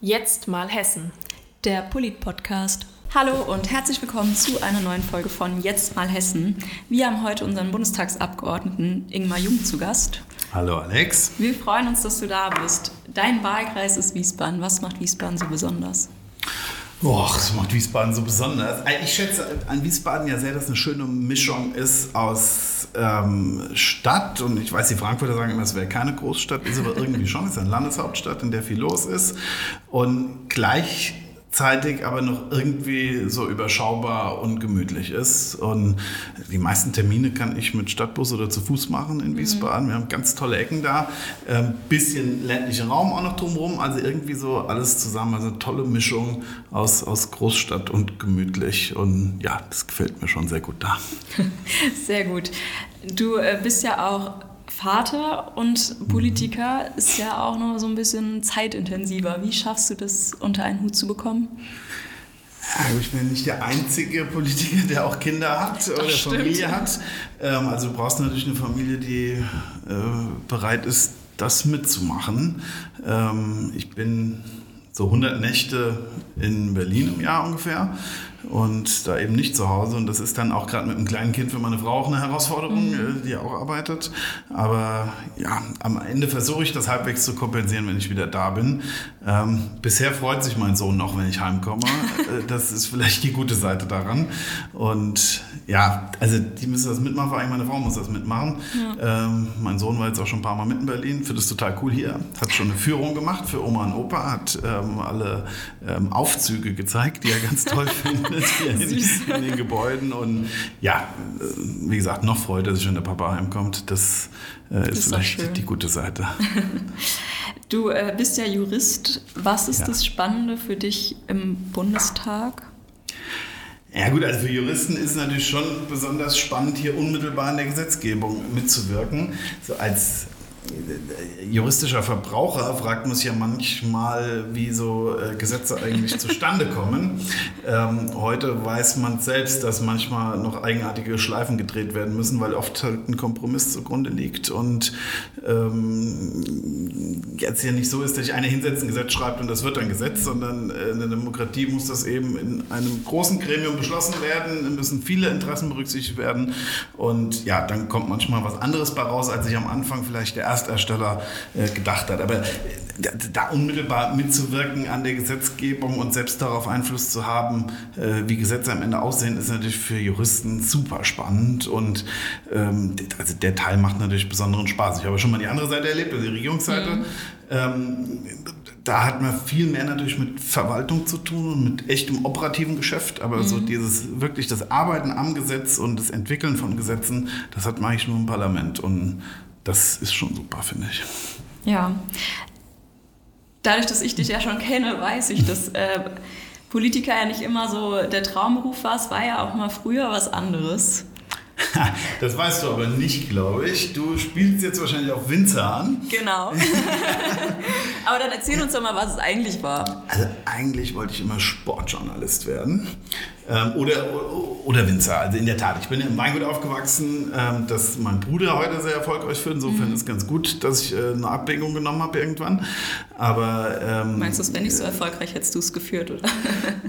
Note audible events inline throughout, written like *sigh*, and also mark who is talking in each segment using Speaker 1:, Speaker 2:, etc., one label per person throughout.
Speaker 1: Jetzt mal Hessen.
Speaker 2: Der Polit-Podcast.
Speaker 3: Hallo und herzlich willkommen zu einer neuen Folge von Jetzt mal Hessen. Wir haben heute unseren Bundestagsabgeordneten Ingmar Jung zu Gast.
Speaker 4: Hallo Alex.
Speaker 3: Wir freuen uns, dass du da bist. Dein Wahlkreis ist Wiesbaden. Was macht Wiesbaden so besonders?
Speaker 4: Boah, das macht Wiesbaden so besonders. Ich schätze an Wiesbaden ja sehr, dass eine schöne Mischung ist aus ähm, Stadt und ich weiß, die Frankfurter sagen immer, es wäre keine Großstadt, ist aber irgendwie schon, es ist eine Landeshauptstadt, in der viel los ist und gleich zeitig aber noch irgendwie so überschaubar und gemütlich ist. Und die meisten Termine kann ich mit Stadtbus oder zu Fuß machen in Wiesbaden. Mhm. Wir haben ganz tolle Ecken da. Ein ähm, bisschen ländlichen Raum auch noch drumherum. Also irgendwie so alles zusammen. Also eine tolle Mischung aus, aus Großstadt und gemütlich. Und ja, das gefällt mir schon sehr gut da. *laughs*
Speaker 3: Sehr gut. Du äh, bist ja auch Vater und Politiker ist ja auch noch so ein bisschen zeitintensiver. Wie schaffst du das unter einen Hut zu bekommen?
Speaker 4: Ja, ich bin nicht der einzige Politiker, der auch Kinder hat oder Familie hat. Ähm, also du brauchst natürlich eine Familie, die äh, bereit ist, das mitzumachen. Ähm, ich bin so 100 Nächte in Berlin im Jahr ungefähr und da eben nicht zu Hause. Und das ist dann auch gerade mit einem kleinen Kind für meine Frau auch eine Herausforderung, mhm. Äh, die auch arbeitet. Aber ja, am Ende versuche ich das halbwegs zu kompensieren, wenn ich wieder da bin. Ähm, bisher freut sich mein Sohn noch, wenn ich heimkomme. *laughs* Äh, das ist vielleicht die gute Seite daran. Und ja, also die müssen das mitmachen, vor allem meine Frau muss das mitmachen. Ja. Ähm, mein Sohn war jetzt auch schon ein paar Mal mit in Berlin, findet es total cool hier. Hat schon eine Führung gemacht für Oma und Opa, hat ähm, alle ähm, Aufzüge gezeigt, die er ganz toll *laughs* findet hier in, in, den Gebäuden. Und ja, äh, wie gesagt, noch freut er sich, wenn der Papa heimkommt. Das, äh, ist, ist vielleicht die gute Seite. *laughs*
Speaker 3: Du äh, bist ja Jurist. Was ist ja. das Spannende für dich im Bundestag?
Speaker 4: Ja gut, also für Juristen ist es natürlich schon besonders spannend, hier unmittelbar in der Gesetzgebung mitzuwirken. So als juristischer Verbraucher fragt man sich ja manchmal, wie so äh, Gesetze eigentlich zustande kommen. Ähm, heute weiß man selbst, dass manchmal noch eigenartige Schleifen gedreht werden müssen, weil oft halt ein Kompromiss zugrunde liegt und ähm, jetzt ja nicht so ist, dass sich einer hinsetzt, ein Gesetz schreibt und das wird ein Gesetz, sondern äh, in der Demokratie muss das eben in einem großen Gremium beschlossen werden, müssen viele Interessen berücksichtigt werden und ja, dann kommt manchmal was anderes bei raus, als sich am Anfang vielleicht der Erstersteller äh, gedacht hat. Aber äh, da unmittelbar mitzuwirken an der Gesetzgebung und selbst darauf Einfluss zu haben, äh, wie Gesetze am Ende aussehen, ist natürlich für Juristen super spannend und ähm, also der Teil macht natürlich besonderen Spaß. Ich habe schon mal die andere Seite erlebt, also die Regierungsseite. Mhm. Ähm, da hat man viel mehr natürlich mit Verwaltung zu tun und mit echtem operativen Geschäft, aber mhm. so dieses wirklich das Arbeiten am Gesetz und das Entwickeln von Gesetzen, das hat man eigentlich nur im Parlament und das ist schon super, finde ich.
Speaker 3: Ja. Dadurch, dass ich dich ja schon kenne, weiß ich, dass äh, Politiker ja nicht immer so der Traumberuf war. Es war ja auch mal früher was anderes. *laughs*
Speaker 4: Das weißt du aber nicht, glaube ich. Du spielst jetzt wahrscheinlich auch Winzer an.
Speaker 3: Genau. *laughs* aber dann erzähl uns doch mal, was es eigentlich war.
Speaker 4: Also eigentlich wollte ich immer Sportjournalist werden. Ähm, oder, oder Winzer. Also in der Tat, ich bin im Weingut aufgewachsen, ähm, das mein Bruder heute sehr erfolgreich führt. Insofern mhm. ist es ganz gut, dass ich äh, eine Abwägung genommen habe irgendwann. Aber,
Speaker 3: ähm, Meinst du, es wäre nicht so erfolgreich, hättest du es geführt, oder? *laughs*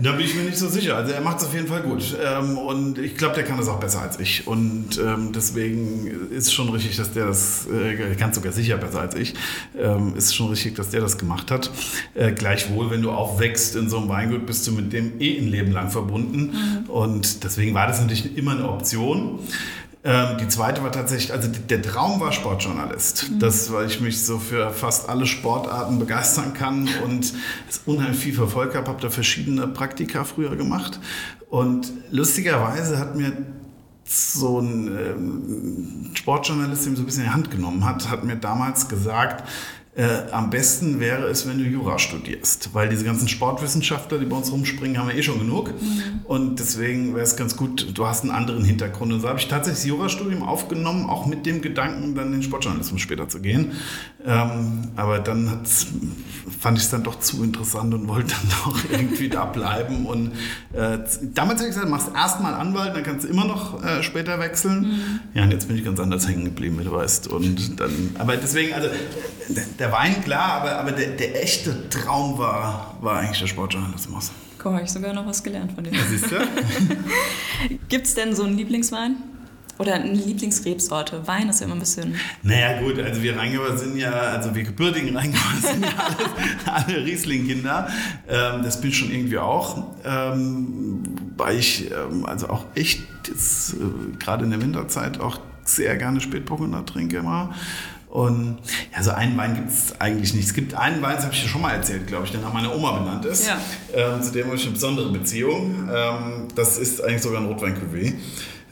Speaker 4: da bin ich mir nicht so sicher. Also er macht es auf jeden Fall gut. Ähm, und ich glaube, der kann das auch besser als ich. Und deswegen ist es schon richtig, dass der das, äh, kann sogar sicher besser als ich, ist schon richtig, dass der das gemacht hat. Äh, gleichwohl, wenn du aufwächst in so einem Weingut, bist du mit dem eh ein Leben lang verbunden. Mhm. Und deswegen war das natürlich immer eine Option. Ähm, die zweite war tatsächlich, also der Traum war Sportjournalist. Mhm. Das, weil ich mich so für fast alle Sportarten begeistern kann und es unheimlich viel verfolgt habe, habe da verschiedene Praktika früher gemacht. Und lustigerweise hat mir so ein ähm, Sportjournalist, der mir so ein bisschen in die Hand genommen hat, hat mir damals gesagt, äh, am besten wäre es, wenn du Jura studierst, weil diese ganzen Sportwissenschaftler, die bei uns rumspringen, haben wir eh schon genug. Mhm. Und deswegen wäre es ganz gut, du hast einen anderen Hintergrund. Und so habe ich tatsächlich das Jurastudium aufgenommen, auch mit dem Gedanken, dann in den Sportjournalismus später zu gehen. Ähm, aber dann fand ich es dann doch zu interessant und wollte dann *laughs* doch irgendwie da bleiben. Und äh, damals habe ich gesagt, machst erstmal Anwalt, dann kannst du immer noch äh, später wechseln. Mhm. Ja, und jetzt bin ich ganz anders hängen geblieben, wie du weißt. Und dann, aber deswegen, also der Wein, klar, aber, aber der, der echte Traum war, war eigentlich der Sportjournalismus.
Speaker 3: Guck, habe ich sogar noch was gelernt von dir.
Speaker 4: Siehst du? *laughs*
Speaker 3: Gibt es denn so einen Lieblingswein? Oder eine Lieblingsrebsorte? Wein ist ja immer ein bisschen.
Speaker 4: Naja, gut, also wir Rheingauer sind ja, also wir gebürtigen Rheingauer *laughs* sind ja alle, alle Riesling-Kinder. Ähm, das bin ich schon irgendwie auch. Ähm, weil ich ähm, also auch echt äh, gerade in der Winterzeit auch sehr gerne Spätburgunder trinke immer. Und ja, so einen Wein gibt es eigentlich nicht. Es gibt einen Wein, das habe ich dir schon mal erzählt, glaube ich, der nach meiner Oma benannt ist.
Speaker 3: Ja.
Speaker 4: Ähm, zu dem habe ich eine besondere Beziehung. Ähm, das ist eigentlich sogar ein Rotwein-Cuvée.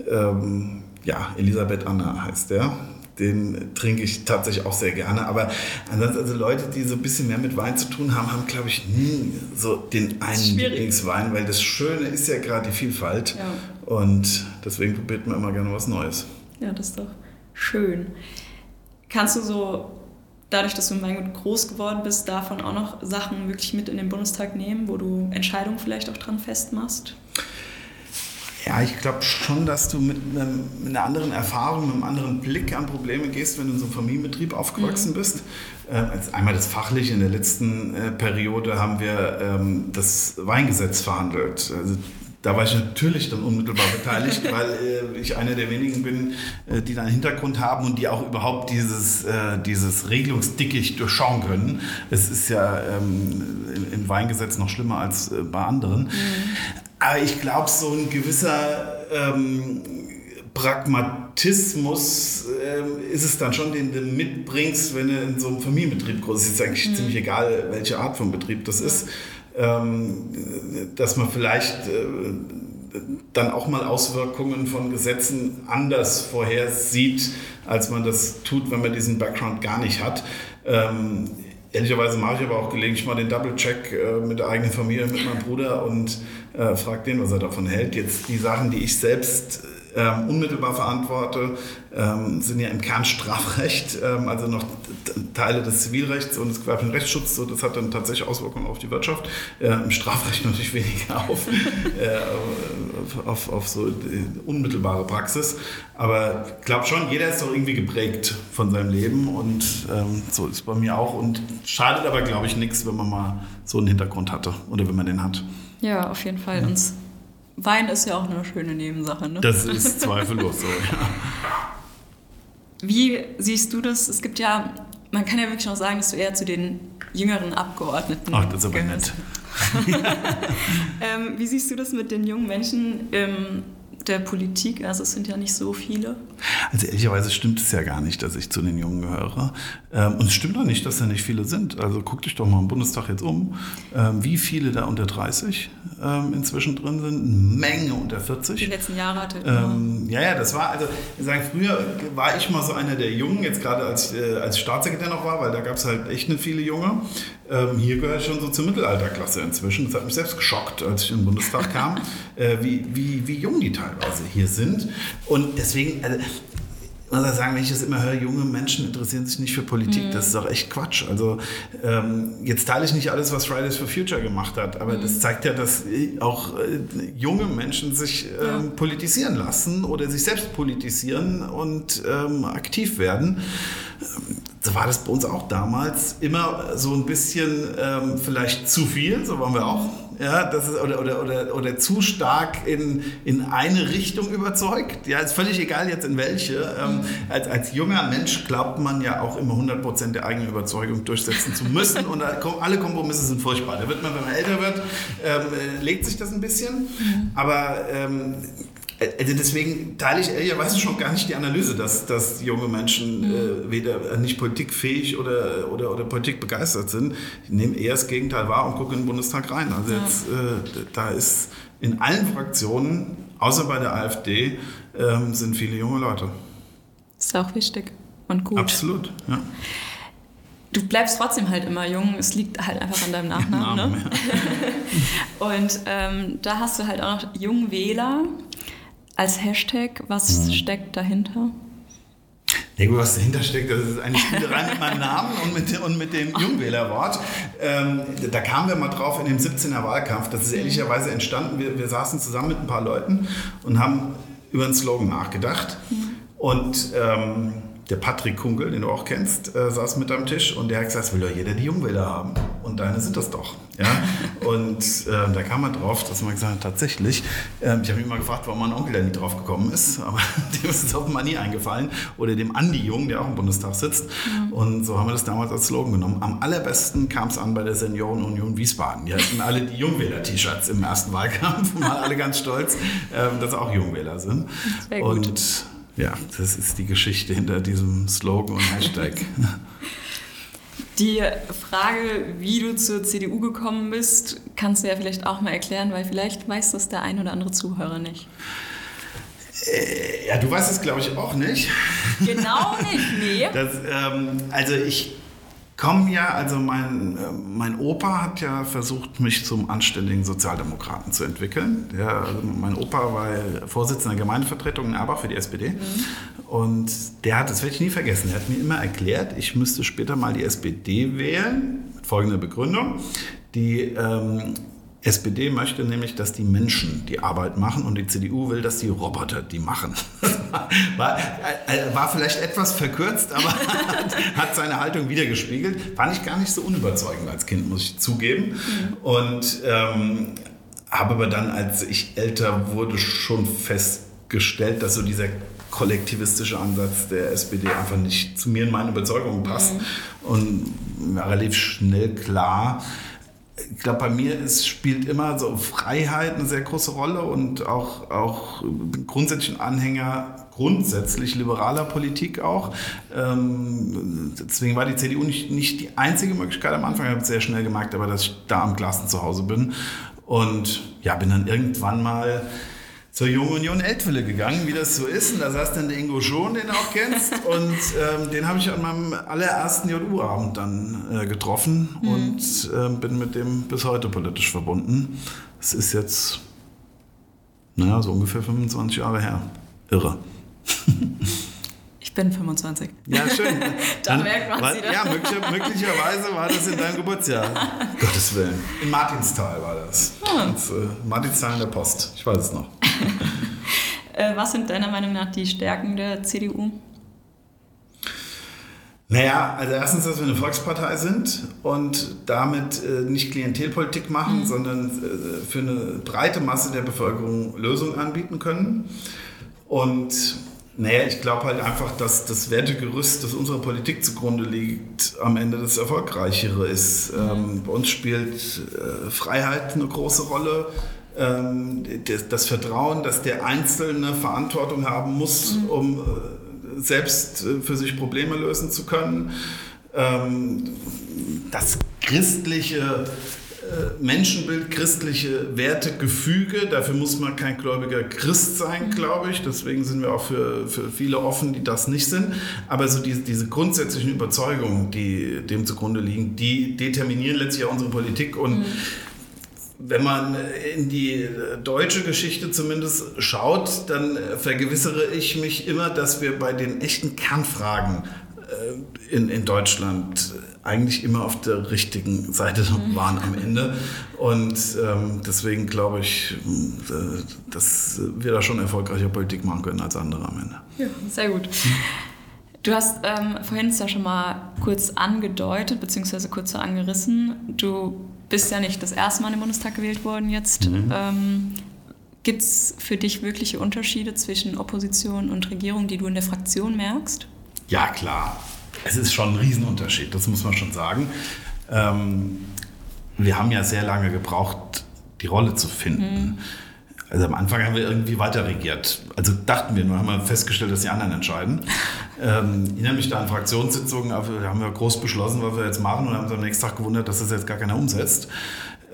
Speaker 4: Ähm, ja, Elisabeth Anna heißt der. Den trinke ich tatsächlich auch sehr gerne. Aber ansonsten, also Leute, die so ein bisschen mehr mit Wein zu tun haben, haben, glaube ich, nie so den einen. Lieblingswein, weil das Schöne ist ja gerade die Vielfalt.
Speaker 3: Ja.
Speaker 4: Und deswegen probiert man immer gerne was Neues.
Speaker 3: Ja, das ist doch schön. Kannst du so, dadurch, dass du im Weingut groß geworden bist, davon auch noch Sachen wirklich mit in den Bundestag nehmen, wo du Entscheidungen vielleicht auch dran festmachst?
Speaker 4: Ja, ich glaube schon, dass du mit, einem, mit einer anderen Erfahrung, mit einem anderen Blick an Probleme gehst, wenn du in so einem Familienbetrieb aufgewachsen bist. Äh, also einmal das Fachliche. In der letzten äh, Periode haben wir ähm, das Weingesetz verhandelt. Also da war ich natürlich dann unmittelbar beteiligt, *laughs* weil äh, ich einer der wenigen bin, äh, die da einen Hintergrund haben und die auch überhaupt dieses, äh, dieses Regelungsdickicht durchschauen können. Es ist ja ähm, im, Weingesetz noch schlimmer als äh, bei anderen. Aber ich glaube, so ein gewisser ähm, Pragmatismus ähm, ist es dann schon, den du mitbringst, wenn du in so einem Familienbetrieb groß bist. Es ist eigentlich ziemlich egal, welche Art von Betrieb das ist. Ähm, dass man vielleicht äh, dann auch mal Auswirkungen von Gesetzen anders vorhersieht, als man das tut, wenn man diesen Background gar nicht hat. Ähm, ehrlicherweise mache ich aber auch gelegentlich mal den Double-Check äh, mit der eigenen Familie, mit meinem Bruder und äh, frage den, was er davon hält. Jetzt die Sachen, die ich selbst ähm, unmittelbar verantworte, ähm, sind ja im Kern Strafrecht, ähm, also noch Teile des Zivilrechts und des gewerblichen Rechtsschutz. So, das hat dann tatsächlich Auswirkungen auf die Wirtschaft. Äh, Im Strafrecht *laughs* natürlich weniger auf, äh, auf, auf so unmittelbare Praxis. Aber ich glaube schon, jeder ist doch irgendwie geprägt von seinem Leben und ähm, so ist es bei mir auch. Und schadet aber, glaube ich, nichts, wenn man mal so einen Hintergrund hatte oder wenn man den hat.
Speaker 3: Ja, auf jeden Fall. Und Wein ist ja auch eine schöne Nebensache. Ne?
Speaker 4: Das ist zweifellos so, ja.
Speaker 3: Wie siehst du das? Es gibt ja, man kann ja wirklich noch sagen, dass du eher zu den jüngeren Abgeordneten
Speaker 4: Ach, das ist aber
Speaker 3: gehörst.
Speaker 4: nett. *laughs*
Speaker 3: Ähm, wie siehst du das mit den jungen Menschen in der Politik? Also es sind ja nicht so viele.
Speaker 4: Also ehrlicherweise stimmt es ja gar nicht, dass ich zu den Jungen gehöre. Ähm, und es stimmt auch nicht, dass da nicht viele sind. Also guck dich doch mal im Bundestag jetzt um, ähm, wie viele da unter 30 ähm, inzwischen drin sind. Eine Menge unter 40.
Speaker 3: Die letzten Jahre hatte ich
Speaker 4: Ähm, ja, ja, das war, also wir sagen, früher war ich mal so einer der Jungen, jetzt gerade als, äh, als Staatssekretär noch war, weil da gab es halt echt nicht viele Junge. Hier gehöre ich schon so zur Mittelalterklasse inzwischen. Das hat mich selbst geschockt, als ich in den Bundestag kam, *laughs* äh, wie, wie, wie jung die teilweise hier sind. Und deswegen, also, ich muss auch sagen, wenn ich das immer höre, junge Menschen interessieren sich nicht für Politik, das ist doch echt Quatsch. Also ähm, jetzt teile ich nicht alles, was Fridays for Future gemacht hat, aber das zeigt ja, dass äh, auch äh, junge Menschen sich ähm, politisieren lassen oder sich selbst politisieren und ähm, aktiv werden. So war das bei uns auch damals immer so ein bisschen ähm, vielleicht zu viel, so waren wir auch. Ja, das ist, oder, oder, oder, oder zu stark in, in eine Richtung überzeugt. Ja, ist völlig egal jetzt in welche. Ähm, als, als junger Mensch glaubt man ja auch immer 100% der eigenen Überzeugung durchsetzen zu müssen. Und alle Kompromisse sind furchtbar. Da wird man, wenn man älter wird, ähm, äh, legt sich das ein bisschen. Aber ähm, also deswegen teile ich ehrlicherweise schon gar nicht die Analyse, dass, dass junge Menschen äh, weder nicht politikfähig oder, oder, oder politikbegeistert sind. Ich nehme eher das Gegenteil wahr und gucke in den Bundestag rein. Also jetzt, äh, da ist in allen Fraktionen, außer bei der AfD, ähm, sind viele junge Leute.
Speaker 3: Ist auch wichtig und gut.
Speaker 4: Absolut. Ja.
Speaker 3: Du bleibst trotzdem halt immer jung. Es liegt halt einfach an deinem Nachnamen.
Speaker 4: Namen,
Speaker 3: ne? *laughs* Und ähm, da hast du halt auch noch Jungwähler als Hashtag. Was
Speaker 4: Mhm.
Speaker 3: steckt dahinter?
Speaker 4: Ja gut, was dahinter steckt, das ist eine Spielerei mit meinem Namen und mit, und mit dem Jungwählerwort. Ähm, da kamen wir mal drauf in dem 17er Wahlkampf. Das ist ehrlicherweise entstanden. Wir, wir saßen zusammen mit ein paar Leuten und haben über einen Slogan nachgedacht. Und ähm, der Patrick Kunkel, den du auch kennst, äh, saß mit am Tisch und der hat gesagt, das will doch jeder die Jungwähler haben. Und deine sind das doch. Ja? *laughs* und äh, da kam er drauf, dass man gesagt hat, tatsächlich, äh, ich habe mich mal gefragt, warum mein Onkel da nie drauf gekommen ist, *laughs* aber dem ist es offenbar nie eingefallen. Oder dem Andi Jung, der auch im Bundestag sitzt. Mhm. Und so haben wir das damals als Slogan genommen. Am allerbesten kam es an bei der Seniorenunion Wiesbaden. Die hatten alle die Jungwähler-T-Shirts im ersten Wahlkampf und waren alle ganz stolz, äh, dass auch Jungwähler sind. Sehr gut. Ja, das ist die Geschichte hinter diesem Slogan und Hashtag. *laughs*
Speaker 3: Die Frage, wie du zur CDU gekommen bist, kannst du ja vielleicht auch mal erklären, weil vielleicht weiß das der ein oder andere Zuhörer nicht.
Speaker 4: Äh, ja, du weißt es, glaube ich, auch nicht.
Speaker 3: Genau *laughs* nicht, nee.
Speaker 4: Das, ähm, also ich komme ja, also mein, äh, mein Opa hat ja versucht, mich zum anständigen Sozialdemokraten zu entwickeln. Der, also mein Opa war Vorsitzender der Gemeindevertretung in Erbach für die SPD. Mhm. Und der hat, das werde ich nie vergessen, er hat mir immer erklärt, ich müsste später mal die SPD wählen, mit folgender Begründung. Die ähm, SPD möchte nämlich, dass die Menschen die Arbeit machen und die CDU will, dass die Roboter die machen. *laughs* war, äh, war, vielleicht etwas verkürzt, aber hat, *laughs* hat, seine Haltung wiedergespiegelt. Fand ich gar nicht so unüberzeugend als Kind, muss ich zugeben. Mhm. Und ähm, habe aber dann, als ich älter wurde, schon festgestellt, dass so dieser kollektivistische Ansatz der SPD einfach nicht zu mir und meine Überzeugungen passt. Mhm. Und war relativ schnell klar, ich glaube, bei mir ist, spielt immer so Freiheit eine sehr große Rolle und auch, auch grundsätzlich ein Anhänger grundsätzlich liberaler Politik auch. Ähm, deswegen war die CDU nicht, nicht die einzige Möglichkeit am Anfang. Ich habe sehr schnell gemerkt, aber dass ich da am Glasen zu Hause bin. Und ja, bin dann irgendwann mal zur Jungen Union Eltville gegangen, wie das so ist. Und da saß dann der Ingo Schon, den du auch kennst. *laughs* Und ähm, den habe ich an meinem allerersten JU-Abend dann äh, getroffen mhm. und äh, bin mit dem bis heute politisch verbunden. Es ist jetzt, naja, so ungefähr 25 Jahre her. Irre.
Speaker 3: Ich bin 25.
Speaker 4: Ja, schön. *laughs*
Speaker 3: da Dann, merkt man es
Speaker 4: Ja, möglicher, möglicherweise war das in deinem Geburtsjahr. *laughs* Gottes Willen. In Martinsthal war das. Ah. das äh, Martinsthal in der Post. Ich weiß es noch. *laughs*
Speaker 3: äh, was sind deiner Meinung nach die Stärken der CDU?
Speaker 4: Naja, also erstens, dass wir eine Volkspartei sind und damit äh, nicht Klientelpolitik machen, mhm. sondern äh, für eine breite Masse der Bevölkerung Lösungen anbieten können. Und naja, ich glaube halt einfach, dass das Wertegerüst, das unserer Politik zugrunde liegt, am Ende das Erfolgreichere ist. Mhm. Ähm, bei uns spielt äh, Freiheit eine große Rolle. Ähm, das, das, Vertrauen, dass der Einzelne Verantwortung haben muss, mhm. um äh, selbst äh, für sich Probleme lösen zu können. Ähm, das christliche äh, Menschenbild, christliche Werte, Gefüge. Dafür muss man kein gläubiger Christ sein, mhm. glaube ich. Deswegen sind wir auch für, für viele offen, die das nicht sind. Aber so diese, diese grundsätzlichen Überzeugungen, die dem zugrunde liegen, die determinieren letztlich auch unsere Politik und mhm wenn man in die deutsche Geschichte zumindest schaut, dann vergewissere ich mich immer, dass wir bei den echten Kernfragen äh, in, in Deutschland eigentlich immer auf der richtigen Seite mhm. waren am Ende. Und ähm, deswegen glaube ich, äh, dass wir da schon erfolgreicher Politik machen können als andere am Ende.
Speaker 3: Ja, sehr gut. Du hast ähm, vorhin es ja schon mal kurz angedeutet, beziehungsweise kurz so angerissen. Du bist ja nicht das erste Mal in den Bundestag gewählt worden jetzt. Mhm. Ähm, Gibt es für dich wirkliche Unterschiede zwischen Opposition und Regierung, die du in der Fraktion merkst?
Speaker 4: Ja, klar. Es ist schon ein Riesenunterschied, das muss man schon sagen. Ähm, wir haben ja sehr lange gebraucht, die Rolle zu finden. Mhm. Also am Anfang haben wir irgendwie weiter regiert. Also dachten wir nur, haben wir festgestellt, dass die anderen entscheiden. *laughs* Ähm, ich erinnere mich da an Fraktionssitzungen, haben wir groß beschlossen, was wir jetzt machen und haben uns am nächsten Tag gewundert, dass das jetzt gar keiner umsetzt.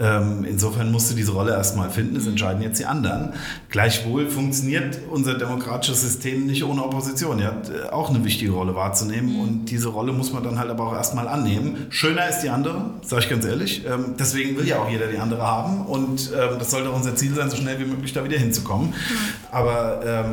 Speaker 4: Ähm, insofern musste diese Rolle erstmal finden, es entscheiden jetzt die anderen. Gleichwohl funktioniert unser demokratisches System nicht ohne Opposition. Er hat äh, auch eine wichtige Rolle wahrzunehmen mhm. und diese Rolle muss man dann halt aber auch erstmal annehmen. Schöner ist die andere, sage ich ganz ehrlich. Ähm, deswegen will ja auch jeder die andere haben und ähm, das sollte unser Ziel sein, so schnell wie möglich da wieder hinzukommen. Mhm. Aber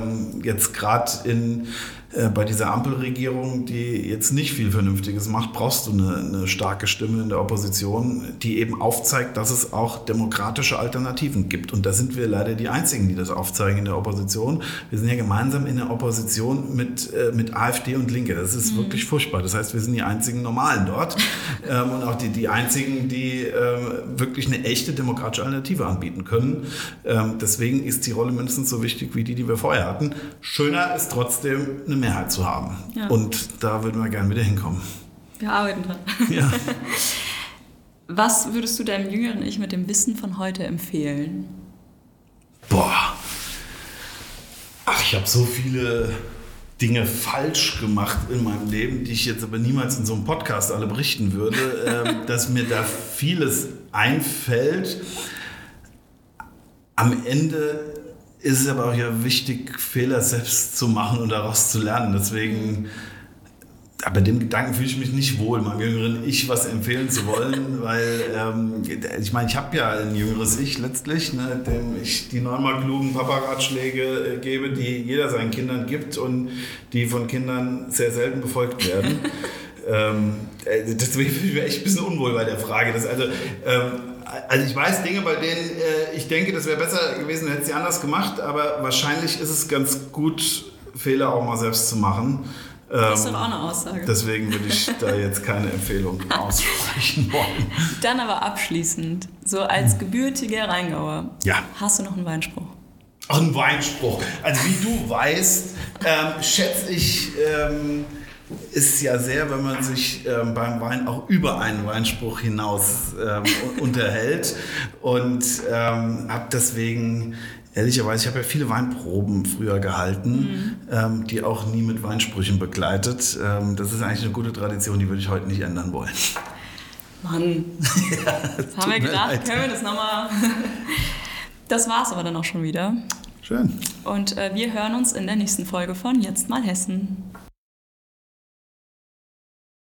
Speaker 4: jetzt gerade in äh, bei dieser Ampelregierung, die jetzt nicht viel Vernünftiges macht, brauchst du eine, eine starke Stimme in der Opposition, die eben aufzeigt, dass es auch demokratische Alternativen gibt. Und da sind wir leider die Einzigen, die das aufzeigen in der Opposition. Wir sind ja gemeinsam in der Opposition mit, äh, mit AfD und Linke. Das ist mhm. wirklich furchtbar. Das heißt, wir sind die einzigen Normalen dort *laughs* ähm, und auch die, die einzigen, die äh, wirklich eine echte demokratische Alternative anbieten können. Ähm, deswegen ist die Rolle mindestens so wichtig wie die, die wir vorher hatten. Schöner ist trotzdem eine Mehrheit zu haben. Ja. Und da würden wir gerne wieder hinkommen.
Speaker 3: Wir arbeiten dran. Ja. *laughs* Was würdest du deinem jüngeren Ich mit dem Wissen von heute empfehlen?
Speaker 4: Boah. Ach, ich habe so viele Dinge falsch gemacht in meinem Leben, die ich jetzt aber niemals in so einem Podcast alle berichten würde, *laughs* äh, dass mir da vieles einfällt. Am Ende ist es aber auch ja wichtig, Fehler selbst zu machen und daraus zu lernen. Deswegen, aber dem Gedanken fühle ich mich nicht wohl, meinem jüngeren Ich was empfehlen zu wollen, *laughs* weil ähm, ich meine, ich habe ja ein jüngeres Ich letztlich, ne, dem ich die neunmal klugen Papa-Ratschläge äh, gebe, die jeder seinen Kindern gibt und die von Kindern sehr selten befolgt werden. *laughs* ähm, äh, deswegen fühle ich mich echt ein bisschen unwohl bei der Frage. Dass also, ähm, also ich weiß Dinge, bei denen äh, ich denke, das wäre besser gewesen, hätte sie anders gemacht, aber wahrscheinlich ist es ganz gut, Fehler auch mal selbst zu machen.
Speaker 3: Das ist doch auch eine Aussage.
Speaker 4: Deswegen würde ich da jetzt keine Empfehlung *laughs* aussprechen wollen.
Speaker 3: Dann aber abschließend, so als gebürtiger Rheingauer,
Speaker 4: ja.
Speaker 3: hast du noch einen Weinspruch?
Speaker 4: Ach, einen Weinspruch. Also wie du weißt, ähm, schätze ich... Ähm, ist ja sehr, wenn man sich ähm, beim Wein auch über einen Weinspruch hinaus ähm, *laughs* unterhält. Und ähm, habe deswegen, ehrlicherweise, ich habe ja viele Weinproben früher gehalten, mhm. ähm, die auch nie mit Weinsprüchen begleitet. Ähm, das ist eigentlich eine gute Tradition, die würde ich heute nicht ändern wollen.
Speaker 3: Mann, *laughs* ja, haben wir gedacht, leid. können wir das nochmal... *laughs* Das war es aber dann auch schon wieder.
Speaker 4: Schön.
Speaker 3: Und äh, wir hören uns in der nächsten Folge von Jetzt mal Hessen.